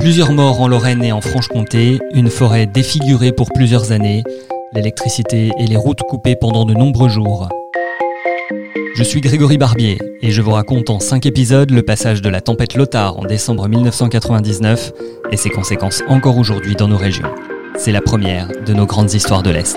Plusieurs morts en Lorraine et en Franche-Comté, une forêt défigurée pour plusieurs années, l'électricité et les routes coupées pendant de nombreux jours. Je suis Grégory Barbier et je vous raconte en 5 épisodes le passage de la tempête Lothar en décembre 1999 et ses conséquences encore aujourd'hui dans nos régions. C'est la première de nos grandes histoires de l'Est.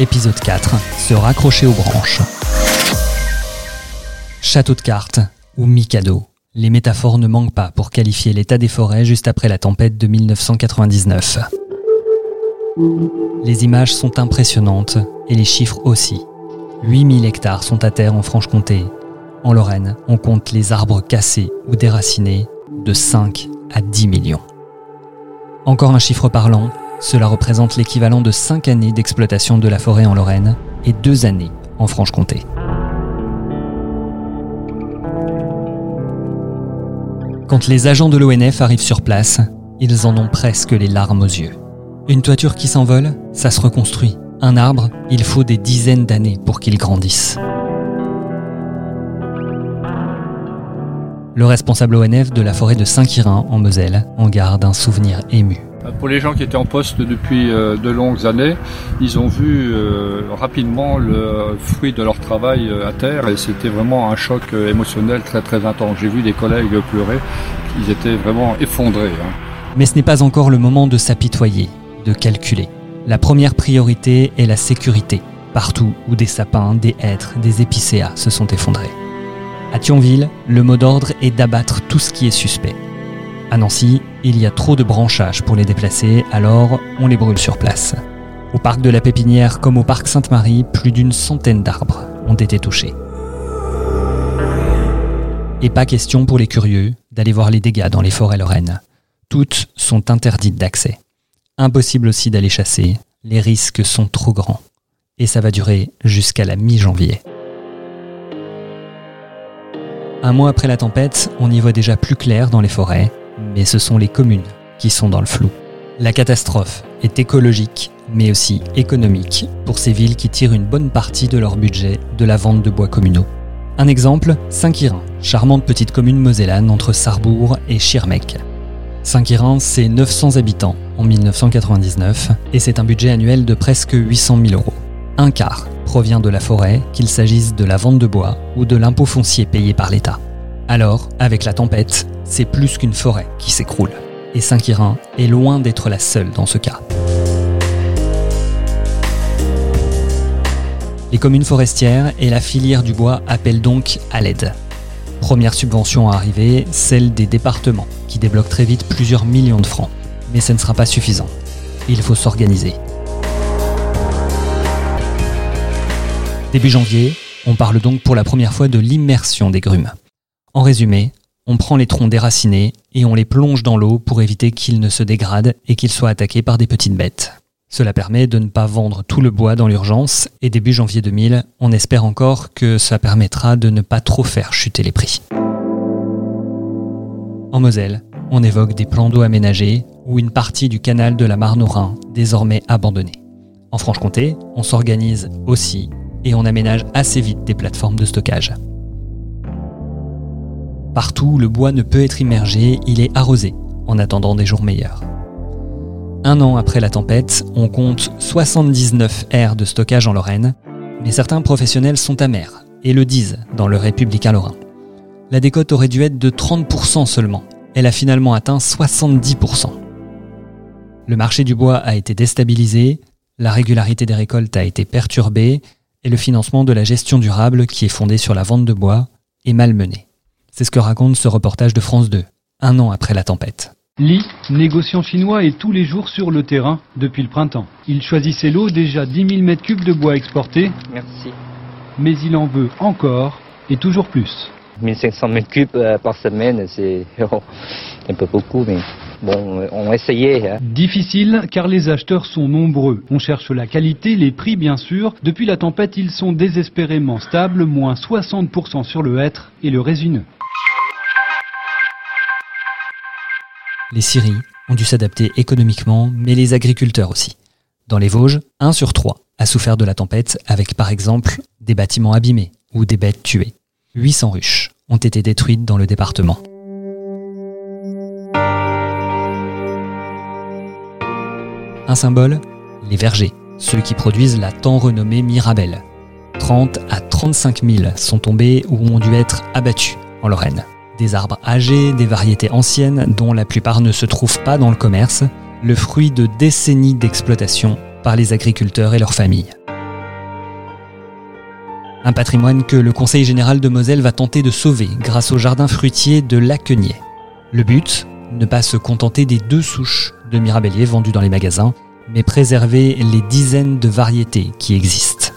Épisode 4. Se raccrocher aux branches. Château de cartes ou Mikado. Les métaphores ne manquent pas pour qualifier l'état des forêts juste après la tempête de 1999. Les images sont impressionnantes et les chiffres aussi. 8000 hectares sont à terre en Franche-Comté. En Lorraine, on compte les arbres cassés ou déracinés de 5 à 10 millions. Encore un chiffre parlant, cela représente l'équivalent de 5 années d'exploitation de la forêt en Lorraine et 2 années en Franche-Comté. Quand les agents de l'ONF arrivent sur place, ils en ont presque les larmes aux yeux. Une toiture qui s'envole, ça se reconstruit. Un arbre, il faut des dizaines d'années pour qu'il grandisse. Le responsable ONF de la forêt de Saint-Quirin en Moselle en garde un souvenir ému. Pour les gens qui étaient en poste depuis euh, de longues années, ils ont vu euh, rapidement le fruit de leur travail euh, à terre et c'était vraiment un choc émotionnel très très intense. J'ai vu des collègues pleurer, ils étaient vraiment effondrés. hein. Mais ce n'est pas encore le moment de s'apitoyer, de calculer. La première priorité est la sécurité, partout où des sapins, des hêtres, des épicéas se sont effondrés. À Thionville, le mot d'ordre est d'abattre tout ce qui est suspect. À Nancy, il y a trop de branchages pour les déplacer, alors on les brûle sur place. Au parc de la Pépinière comme au parc Sainte-Marie, plus d'une centaine d'arbres ont été touchés. Et pas question pour les curieux d'aller voir les dégâts dans les forêts lorraines. Toutes sont interdites d'accès. Impossible aussi d'aller chasser, les risques sont trop grands. Et ça va durer jusqu'à la mi-janvier. Un mois après la tempête, on y voit déjà plus clair dans les forêts, mais ce sont les communes qui sont dans le flou. La catastrophe est écologique, mais aussi économique pour ces villes qui tirent une bonne partie de leur budget de la vente de bois communaux. Un exemple, Saint-Quirin, charmante petite commune mosellane entre Sarrebourg et Schirmeck. Saint-Quirin, c'est 900 habitants en 1999 et c'est un budget annuel de presque 800 000 euros. Un quart provient de la forêt, qu'il s'agisse de la vente de bois ou de l'impôt foncier payé par l'État. Alors, avec la tempête, c'est plus qu'une forêt qui s'écroule. Et Saint-Quirin est loin d'être la seule dans ce cas. Les communes forestières et la filière du bois appellent donc à l'aide. Première subvention à arriver, celle des départements, qui débloque très vite plusieurs millions de francs. Mais ce ne sera pas suffisant. Il faut s'organiser. Début janvier, on parle donc pour la première fois de l'immersion des grumes. En résumé, on prend les troncs déracinés et on les plonge dans l'eau pour éviter qu'ils ne se dégradent et qu'ils soient attaqués par des petites bêtes. Cela permet de ne pas vendre tout le bois dans l'urgence et début janvier 2000, on espère encore que ça permettra de ne pas trop faire chuter les prix. En Moselle, on évoque des plans d'eau aménagés ou une partie du canal de la Marne au Rhin désormais abandonnée. En Franche-Comté, on s'organise aussi et on aménage assez vite des plateformes de stockage. Partout où le bois ne peut être immergé, il est arrosé en attendant des jours meilleurs. Un an après la tempête, on compte 79 aires de stockage en Lorraine, mais certains professionnels sont amers et le disent dans le Républicain Lorrain. La décote aurait dû être de 30% seulement. Elle a finalement atteint 70%. Le marché du bois a été déstabilisé, la régularité des récoltes a été perturbée et le financement de la gestion durable, qui est fondé sur la vente de bois, est malmené. C'est ce que raconte ce reportage de France 2, un an après la tempête. Li, négociant chinois, est tous les jours sur le terrain depuis le printemps. Il choisit ses lots, déjà 10 000 m3 de bois exportés. Merci. Mais il en veut encore et toujours plus. 1500 m3 euh, par semaine, c'est un peu beaucoup, mais bon, on va essayer. Hein. Difficile car les acheteurs sont nombreux. On cherche la qualité, les prix bien sûr. Depuis la tempête, ils sont désespérément stables, moins 60% sur le hêtre et le résineux. Les scieries ont dû s'adapter économiquement, mais les agriculteurs aussi. Dans les Vosges, 1 sur 3 a souffert de la tempête avec par exemple des bâtiments abîmés ou des bêtes tuées. 800 ruches ont été détruites dans le département. Un symbole Les vergers, ceux qui produisent la tant renommée Mirabelle. 30 à 35 000 sont tombés ou ont dû être abattus en Lorraine. Des arbres âgés, des variétés anciennes dont la plupart ne se trouvent pas dans le commerce, le fruit de décennies d'exploitation par les agriculteurs et leurs familles. Un patrimoine que le Conseil général de Moselle va tenter de sauver grâce au jardin fruitier de Lacquenier. Le but Ne pas se contenter des deux souches de mirabelliers vendus dans les magasins, mais préserver les dizaines de variétés qui existent.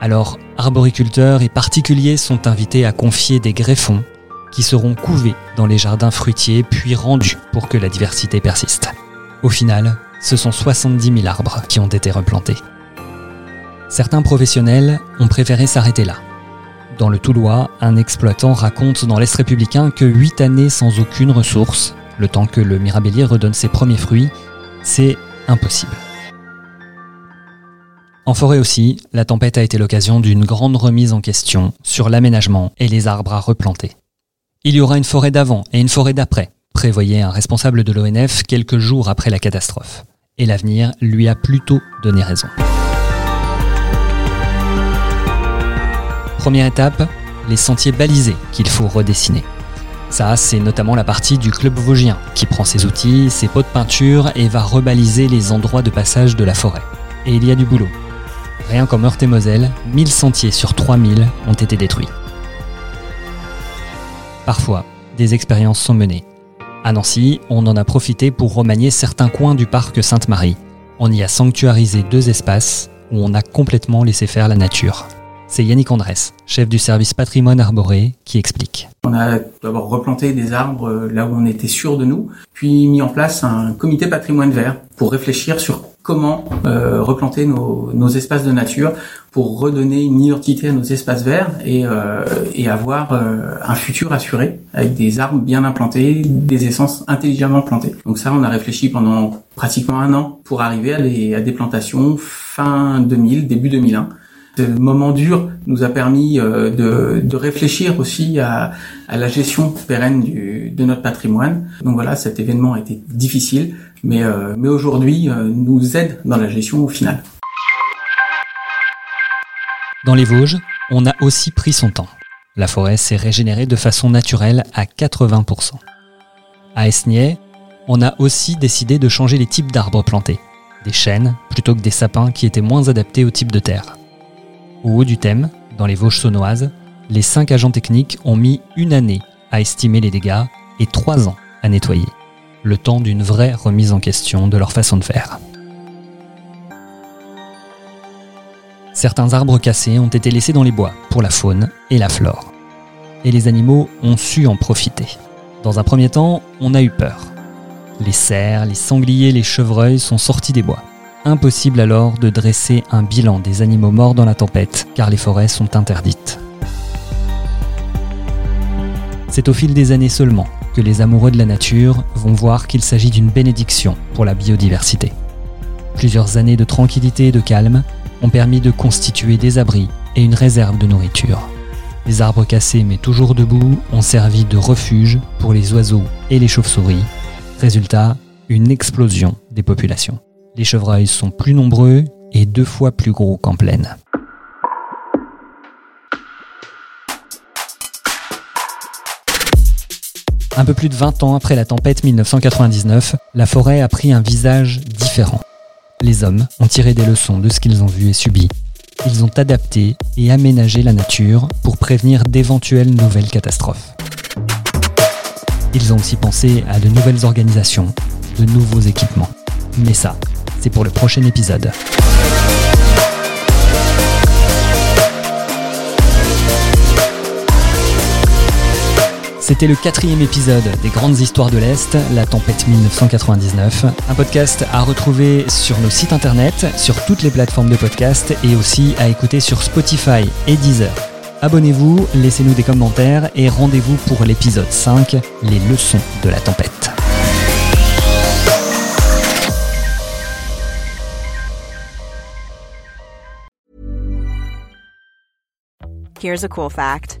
Alors, arboriculteurs et particuliers sont invités à confier des greffons qui seront couvés dans les jardins fruitiers puis rendus pour que la diversité persiste. Au final, ce sont 70 000 arbres qui ont été replantés. Certains professionnels ont préféré s'arrêter là. Dans le Toulois, un exploitant raconte dans l'Est républicain que 8 années sans aucune ressource, le temps que le mirabellier redonne ses premiers fruits, c'est impossible. En forêt aussi, la tempête a été l'occasion d'une grande remise en question sur l'aménagement et les arbres à replanter. Il y aura une forêt d'avant et une forêt d'après, prévoyait un responsable de l'ONF quelques jours après la catastrophe. Et l'avenir lui a plutôt donné raison. Première étape, les sentiers balisés qu'il faut redessiner. Ça, c'est notamment la partie du club vosgien qui prend ses outils, ses pots de peinture et va rebaliser les endroits de passage de la forêt. Et il y a du boulot. Rien qu'en Meurthe-et-Moselle, 1000 sentiers sur 3000 ont été détruits. Parfois, des expériences sont menées. À Nancy, on en a profité pour remanier certains coins du parc Sainte-Marie. On y a sanctuarisé deux espaces où on a complètement laissé faire la nature. C'est Yannick Andrès, chef du service patrimoine arboré, qui explique. On a d'abord replanté des arbres euh, là où on était sûr de nous, puis mis en place un comité patrimoine vert pour réfléchir sur comment euh, replanter nos, nos, espaces de nature pour redonner une identité à nos espaces verts et, euh, et avoir euh, un futur assuré avec des arbres bien implantés, des essences intelligemment plantées. Donc ça, on a réfléchi pendant pratiquement un an pour arriver à, à des plantations fin 2000, début 2001. Ce moment dur nous a permis euh, de, de, réfléchir aussi à, à, la gestion pérenne du, de notre patrimoine. Donc voilà, cet événement a été difficile, mais, euh, mais aujourd'hui euh, nous aide dans la gestion au final. Dans les Vosges, on a aussi pris son temps. La forêt s'est régénérée de façon naturelle à 80%. À Esnier, on a aussi décidé de changer les types d'arbres plantés. Des chênes plutôt que des sapins qui étaient moins adaptés au type de terre. Au haut du thème, dans les Vosges saunoises, les cinq agents techniques ont mis une année à estimer les dégâts et trois ans à nettoyer, le temps d'une vraie remise en question de leur façon de faire. Certains arbres cassés ont été laissés dans les bois pour la faune et la flore. Et les animaux ont su en profiter. Dans un premier temps, on a eu peur. Les cerfs, les sangliers, les chevreuils sont sortis des bois. Impossible alors de dresser un bilan des animaux morts dans la tempête, car les forêts sont interdites. C'est au fil des années seulement que les amoureux de la nature vont voir qu'il s'agit d'une bénédiction pour la biodiversité. Plusieurs années de tranquillité et de calme ont permis de constituer des abris et une réserve de nourriture. Les arbres cassés mais toujours debout ont servi de refuge pour les oiseaux et les chauves-souris. Résultat, une explosion des populations. Les chevreuils sont plus nombreux et deux fois plus gros qu'en plaine. Un peu plus de 20 ans après la tempête 1999, la forêt a pris un visage différent. Les hommes ont tiré des leçons de ce qu'ils ont vu et subi. Ils ont adapté et aménagé la nature pour prévenir d'éventuelles nouvelles catastrophes. Ils ont aussi pensé à de nouvelles organisations, de nouveaux équipements. Mais ça, c'est pour le prochain épisode. C'était le quatrième épisode des Grandes Histoires de l'Est, la tempête 1999. Un podcast à retrouver sur nos sites internet, sur toutes les plateformes de podcast et aussi à écouter sur Spotify et Deezer. Abonnez-vous, laissez-nous des commentaires et rendez-vous pour l'épisode 5, les leçons de la tempête. Here's a cool fact.